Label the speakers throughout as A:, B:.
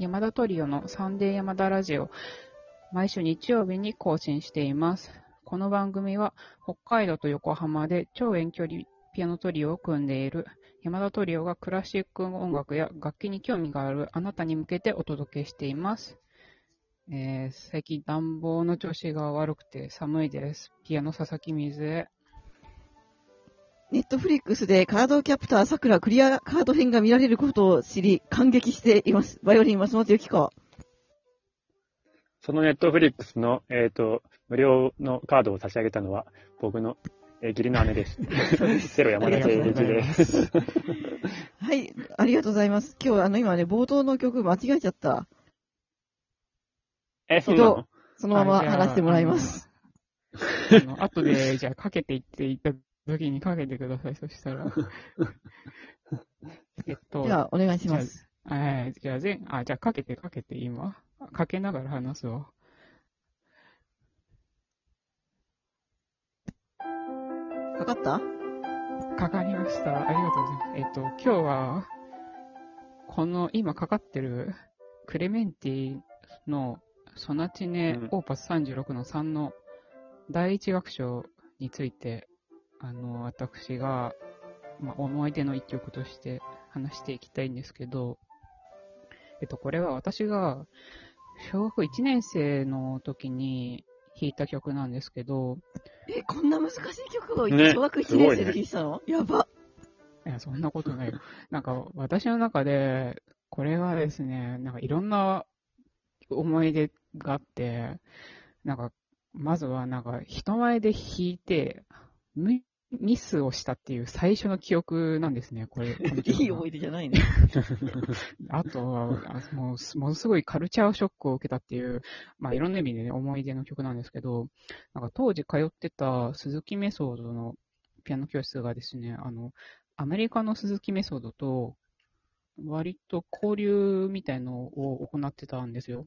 A: 山田トリオのサンデー山田ラジオ、毎週日曜日に更新しています。この番組は北海道と横浜で超遠距離ピアノトリオを組んでいる山田トリオがクラシック音楽や楽器に興味があるあなたに向けてお届けしています。えー最近暖房の調子が悪くて寒いです。ピアノ佐々木水江。
B: ネットフリックスでカードキャプターさくらクリアカード編が見られることを知り感激しています。バイオリン松本由紀子。
C: そのネットフリックスの、えっ、と、無料のカードを差し上げたのは、僕の、えー義理の姉です。セロ山田誠一です。
B: はい、ありがとうございます。今日あの今ね、冒頭の曲間違えちゃった。
C: え、そうなの？
B: そのまま話してもらいます。
A: あの後で、じゃあかけていっていった時にかけてください。そしたら。えっと、
B: じゃあ、お願いします。
A: はい、じゃあ、全、あ、じゃあ、かけて、かけて、今。かけながら話すわ。
B: かかった？
A: かかりました。ありがとうございます。えっと、今日は、この、今かかってる、クレメンティのソナチネ
C: うん
A: オーパス36の3の第一楽章について、あの、私が、まあ、思い出の一曲として話していきたいんですけど、えっと、これは私が、小学1年生の時に弾いた曲なんですけど、
B: え、こんな難しい曲を
C: ね
B: 小学1
C: すごいね
B: 年生で弾いてたの、やば。
A: いや、そんなことないよ。なんか、私の中で、これはですね、なんかいろんな思い出があって、なんか、まずはなんか、人前で弾いて、ミミスをしたっていう最初の記憶なんですね、これ。
B: いい思い出じゃないね。
A: あとは、あもうす、ものすごいカルチャーショックを受けたっていう、まあいろんな意味でね、思い出の曲なんですけど、なんか当時通ってた鈴木メソードのピアノ教室がですね、あの、アメリカの鈴木メソードと、割と交流みたいのを行ってたんですよ。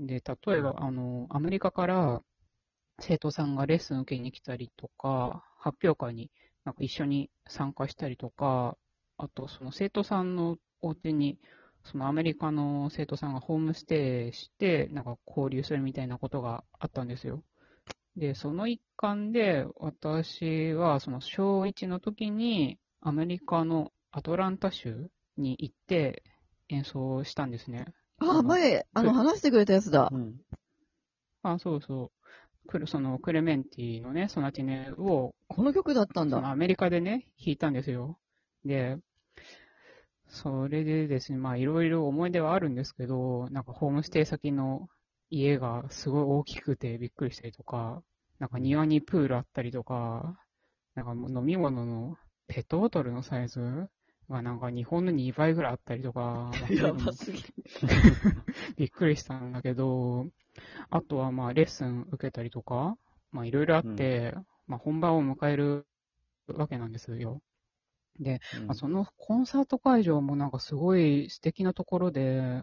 A: で、例えば、あの、アメリカから生徒さんがレッスン受けに来たりとか、発表会になんか一緒に参加したりとか、あと、その生徒さんのお家に、そのアメリカの生徒さんがホームステイして、なんか交流するみたいなことがあったんですよ。で、その一環で、私はその小1の時に、アメリカのアトランタ州に行って演奏したんですね。
B: あ、前、あの、話してくれたやつだ
C: う。ん。
A: あ、そうそう。クルそのクレメンティのね、ソナティネを
B: この曲だったんだ。
A: アメリカでね、弾いたんですよ。で、それでですね、まあいろいろ思い出はあるんですけど、なんかホームステイ先の家がすごい大きくてびっくりしたりとか、なんか庭にプールあったりとか、なんか飲み物のペットボトルのサイズがなんか日本の2倍ぐらいあったりとか、
B: やばすぎ。る。
A: びっくりしたんだけど、あとはまあレッスン受けたりとか、まあいろいろあって、まあ本番を迎えるわけなんですよ。で、まあ、そのコンサート会場もなんかすごい素敵なところで、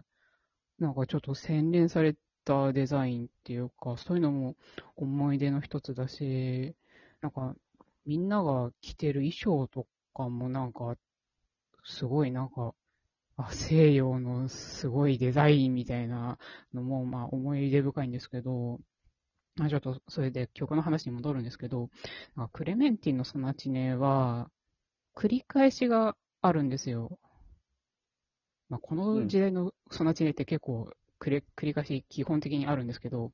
A: なんかちょっと洗練されたデザインっていうか、そういうのも思い出の一つだし、なんかみんなが着てる衣装とかもなんか、すごいなんか、あ西洋のすごいデザインみたいなのも、まあ思い出深いんですけど、あちょっとそれで曲の話に戻るんですけど、クレメンティンのソナチネは、繰り返しがあるんですよ。まあ、この時代のソナチネって結構繰り繰り返し基本的にあるんですけど、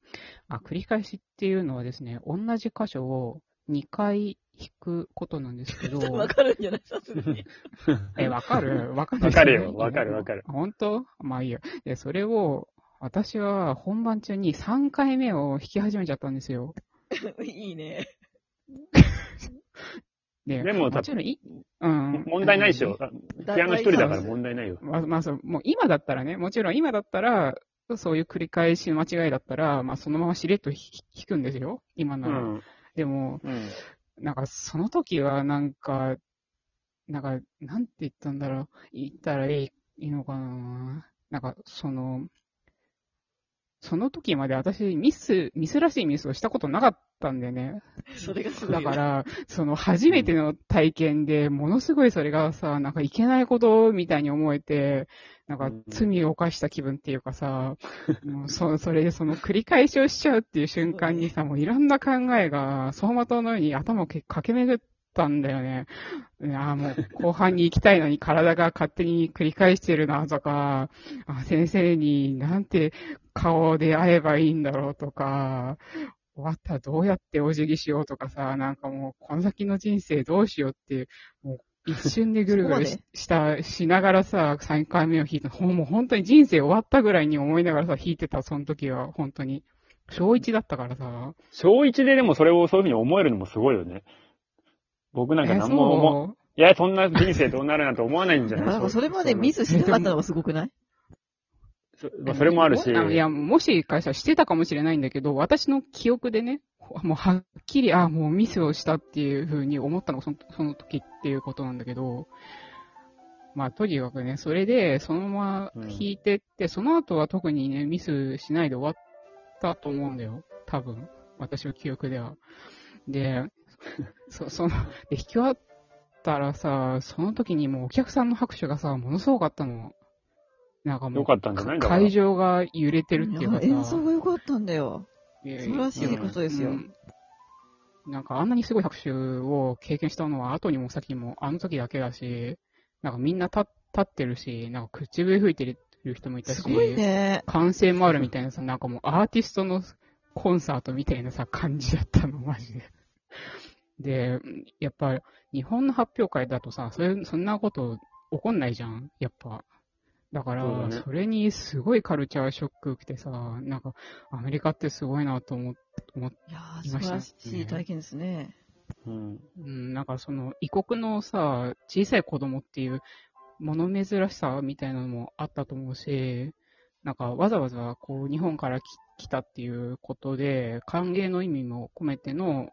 A: あ繰り返しっていうのはですね、同じ箇所を2回弾くことなんですけど、
B: わかるんじゃない？さすがに。
A: え、わかる？わかんない
C: わかるよわかるわかる
A: 本当？まあいいや。で、それを、私は本番中に3回目を弾き始めちゃったんですよ。
B: いいね。
A: で、
C: でも
A: もちろんい、うん。
C: 問題ないでしょ。ピアノ一人だから問題ないよ。
A: まあ、まあ、そう、もう今だったらね、もちろん今だったら、そういう繰り返しの間違いだったら、まあそのまましれっと弾弾くんですよ。今なら。
C: うん。
A: でも、
C: うん。
A: なんかその時はなんか、なんか、なんて言ったんだろう。言ったらいいいいのかな。なんか、その、その時まで私、ミス、ミスらしいミスをしたことなかっったんでね。
B: それがすごいよ。
A: だから、その初めての体験で、ものすごいそれがさ、なんかいけないことみたいに思えて、なんか罪を犯した気分っていうかさ、もうそ それでその繰り返しをしちゃうっていう瞬間にさ、もういろんな考えが走馬灯のように頭をけ駆け巡ったんだよね。いやーもう後半に行きたいのに体が勝手に繰り返してるなとか、あ先生になんて顔で会えばいいんだろうとか、終わったらどうやってお辞儀しようとかさ、なんかもうこの先の人生どうしようっていう、もう一瞬でぐるぐるしした、しながらさ、3回目を弾いた。もう本当に人生終わったぐらいに思いながらさ、弾いてた、その時は、本当に。小1だったからさ。
C: 小一ででもそれをそういうふうに思えるのもすごいよね。僕なんか
A: え
C: 何も思う、いや、そんな人生どうなるなんて思わないんじゃない？
B: なんかそれまでミスしなかったのがすごくない？
C: そまあそれもあるし、
A: あいや、もしかしたらしてたかもしれないんだけど、私の記憶でね、もうはっきり、あもうミスをしたっていうふうに思ったのがそのその時っていうことなんだけど、まあ、とにかくね、それで、そのまま弾いてって、その後は特にね、ミスしないで終わったと思うんだよ。多分。私の記憶では。で、そ、その、で、弾き終わったらさ、その時にもうお客さんの拍手がさ、ものすごかったの。なんかもう、
C: よかったんじゃない？だから
A: 会場が揺れてるっていうか
B: 演奏が良かったんだよ。素晴らしいことですよ
A: うんなんかあんなにすごい拍手を経験したのは後にも先にもあの時だけだし、なんかみんな立立ってるし、なんか口笛吹いてる人もいたし、
B: すごいね。
A: 歓声もあるみたいなさ、なんかもうアーティストのコンサートみたいなさ、感じだったの、マジで。で、やっぱ日本の発表会だとさ、それ、そんなこと起こんないじゃん、やっぱ。だから、
C: そ
A: れにすごいカルチャーショック受けてさ、なんか、アメリカってすごいなと思っ思っ
B: いやー
A: いました
B: 素晴らしい体験ですね。
C: うん。
A: うん、なんかその異国のさ、小さい子供っていう物珍しさみたいなのもあったと思うし、なんかわざわざこう日本からき来たっていうことで、歓迎の意味も込めての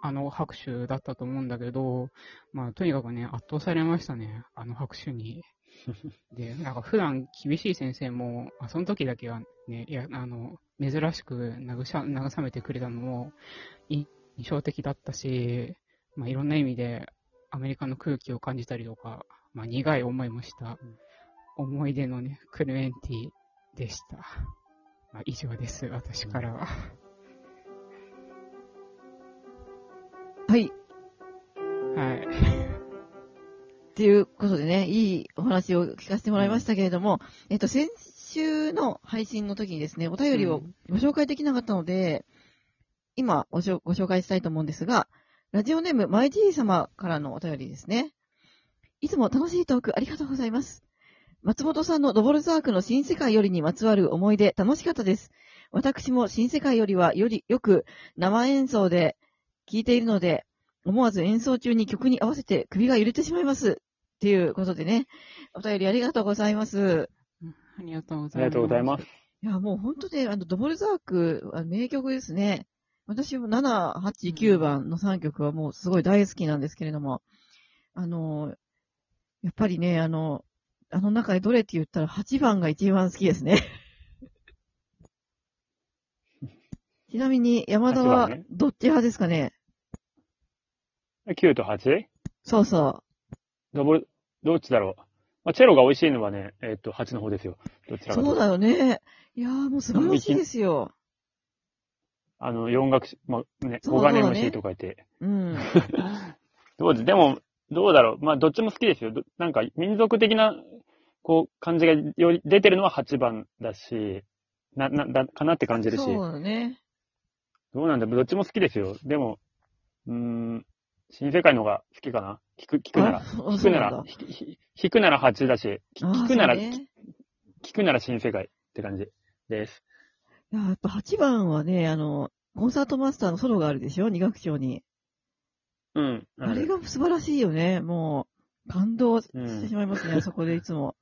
A: あの拍手だったと思うんだけど、まあとにかくね、圧倒されましたね、あの拍手に。で、なんか普段厳しい先生も、あその時だけはね、いや、あの、珍しく慰慰めてくれたのも、印象的だったし、まあ、いろんな意味でアメリカの空気を感じたりとか、まあ、苦い思いもした思い出のね、クルエンティでした。まあ、以上です、私からは。
B: はい。っていうことでね、いいお話を聞かせてもらいましたけれども、えっと、先週の配信の時にですね、お便りをご紹介できなかったので、今ごしょご紹介したいと思うんですが、ラジオネーム、マイジー様からのお便りですね。いつも楽しいトークありがとうございます。松本さんのドボルザークの新世界よりにまつわる思い出楽しかったです。私も新世界よりはよりよく生演奏で聴いているので、思わず演奏中に曲に合わせて首が揺れてしまいます。っていうことでね、お便りありがとうございます。
A: ありがとうございます。
C: ありがとうございます。
B: いや、もう本当で、あの、ドボルザークは名曲ですね。私も7、8、9番の3曲はもうすごい大好きなんですけれども、あの、やっぱりね、あの、あの中でどれって言ったら8番が一番好きですね。ちなみに山田
C: 8
B: はどっち派ですかね
C: ？9と 8?
B: そうそ
C: ドボル、どっちだろう。まあ、チェロが美味しいのはね、えっ、と、8の方ですよ。どち
B: う。
C: らか
B: そうだよね。いやーもう素晴らしいですよ。
C: あの、4学、まあ、ね、
B: そう
C: 5金
B: そうだね
C: MC とか言って。
B: うん。
C: どうで、でも、どうだろう？まあ、どっちも好きですよ。どなんか、民族的な、こう、感じがより出てるのは8番だし、な、な、だ、かなって感じるし。
B: そうだね。
C: どうなんだどっちも好きですよ。でも、うーん、新世界の方が好きかな？聞く、聞くなら
B: あ。そう
C: 聞くなら
B: そうなんだ、
C: ひひ弾くなら8だし、聞
B: あー
C: 聞くなら、
B: そうね
C: 聞くなら新世界って感じです。
B: いや、やっぱ8番はね、あの、コンサートマスターのソロがあるでしょ？二楽章に。
C: うん。
B: あれが素晴らしいよね。もう、感動してしまいますね、あ そこでいつも。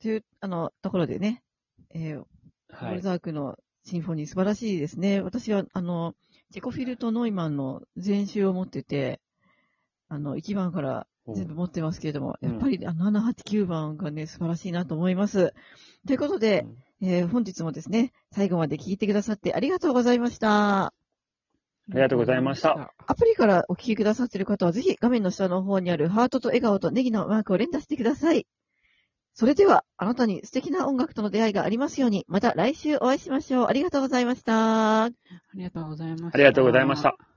B: という、あの、ところでね、えー、ボ
C: はい。
B: ルザークのシンフォニー素晴らしいですね。私は、あの、チェコフィルとノイマンの全集を持ってて、あの、1番から全部持ってますけれども、
C: うん
B: やっぱり、あの、7、8、9番がね、素晴らしいなと思います。ということで、えー本日もですね、最後まで聞いてくださってありがとうございました。
A: あ
C: りがとうございました。
B: アプリからお聞きくださっている方は、ぜひ画面の下の方にあるハートと笑顔とネギのマークを連打してください。それでは、あなたに素敵な音楽との出会いがありますように、また来週お会いしましょう。ありがとうございました。
A: ありがとうございました。
C: ありがとうございました。